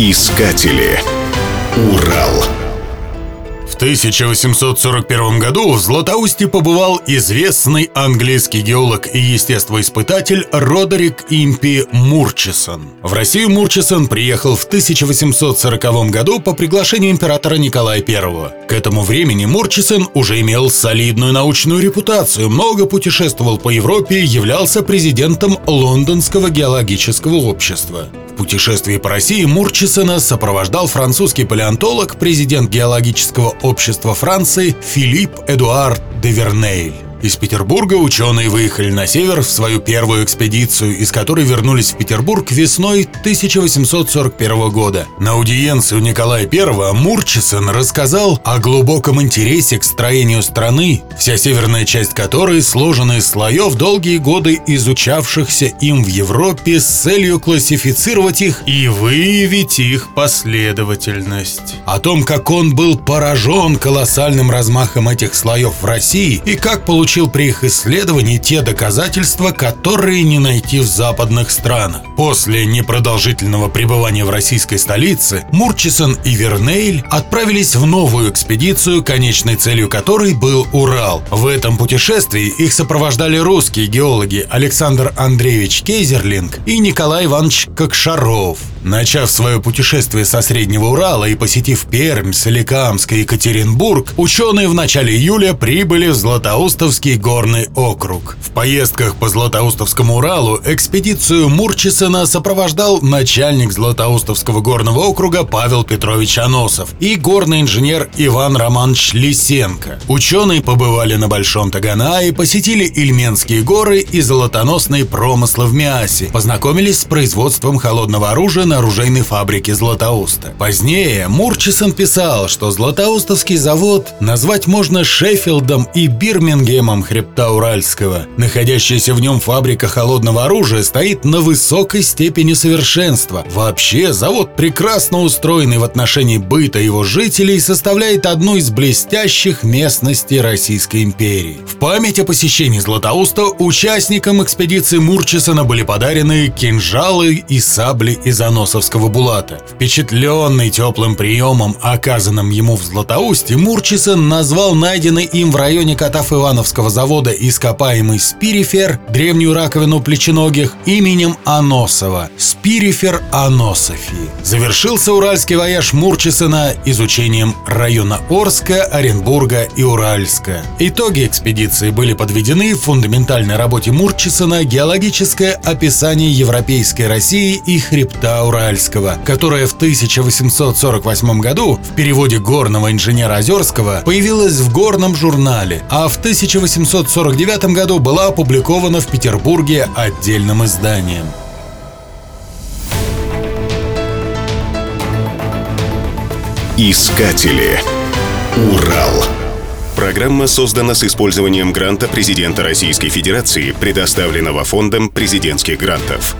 Искатели. Урал. В 1841 году в Златоусте побывал известный английский геолог и естествоиспытатель Родерик Импи Мурчисон. В Россию Мурчисон приехал в 1840 году по приглашению императора Николая I. К этому времени Мурчисон уже имел солидную научную репутацию, много путешествовал по Европе и являлся президентом Лондонского геологического общества путешествии по России Мурчисона сопровождал французский палеонтолог, президент геологического общества Франции Филипп Эдуард де Вернейль. Из Петербурга ученые выехали на север в свою первую экспедицию, из которой вернулись в Петербург весной 1841 года. На аудиенции у Николая I Мурчисон рассказал о глубоком интересе к строению страны, вся северная часть которой сложена из слоев, долгие годы изучавшихся им в Европе с целью классифицировать их и выявить их последовательность. О том, как он был поражен колоссальным размахом этих слоев в России и как получил получил при их исследовании те доказательства, которые не найти в западных странах. После непродолжительного пребывания в российской столице Мурчисон и Вернейль отправились в новую экспедицию, конечной целью которой был Урал. В этом путешествии их сопровождали русские геологи Александр Андреевич Кейзерлинг и Николай Иванович Кокшаров. Начав свое путешествие со Среднего Урала и посетив Пермь, Соликамск и Екатеринбург, ученые в начале июля прибыли в Златоустовский горный округ. В поездках по Златоустовскому Уралу экспедицию Мурчисона сопровождал начальник Златоустовского горного округа Павел Петрович Аносов и горный инженер Иван Романович Лисенко. Ученые побывали на Большом Таганае, посетили Ильменские горы и золотоносные промыслы в Миасе, познакомились с производством холодного оружия на оружейной фабрике Златоуста. Позднее Мурчисон писал, что Златоустовский завод назвать можно Шеффилдом и Бирмингемом хребта Уральского. Находящаяся в нем фабрика холодного оружия стоит на высокой степени совершенства. Вообще, завод прекрасно устроенный в отношении быта его жителей составляет одну из блестящих местностей Российской империи. В память о посещении Златоуста участникам экспедиции Мурчисона были подарены кинжалы и сабли из аносов Ломоносовского Булата. Впечатленный теплым приемом, оказанным ему в Златоусте, Мурчисон назвал найденный им в районе Катав-Ивановского завода ископаемый спирифер, древнюю раковину плеченогих, именем Аносова – спирифер Анософии. Завершился уральский вояж Мурчисона изучением района Орска, Оренбурга и Уральска. Итоги экспедиции были подведены в фундаментальной работе Мурчисона «Геологическое описание европейской России и хребта Уральского, которая в 1848 году в переводе горного инженера Озерского появилась в горном журнале, а в 1849 году была опубликована в Петербурге отдельным изданием. Искатели. Урал. Программа создана с использованием гранта президента Российской Федерации, предоставленного Фондом президентских грантов.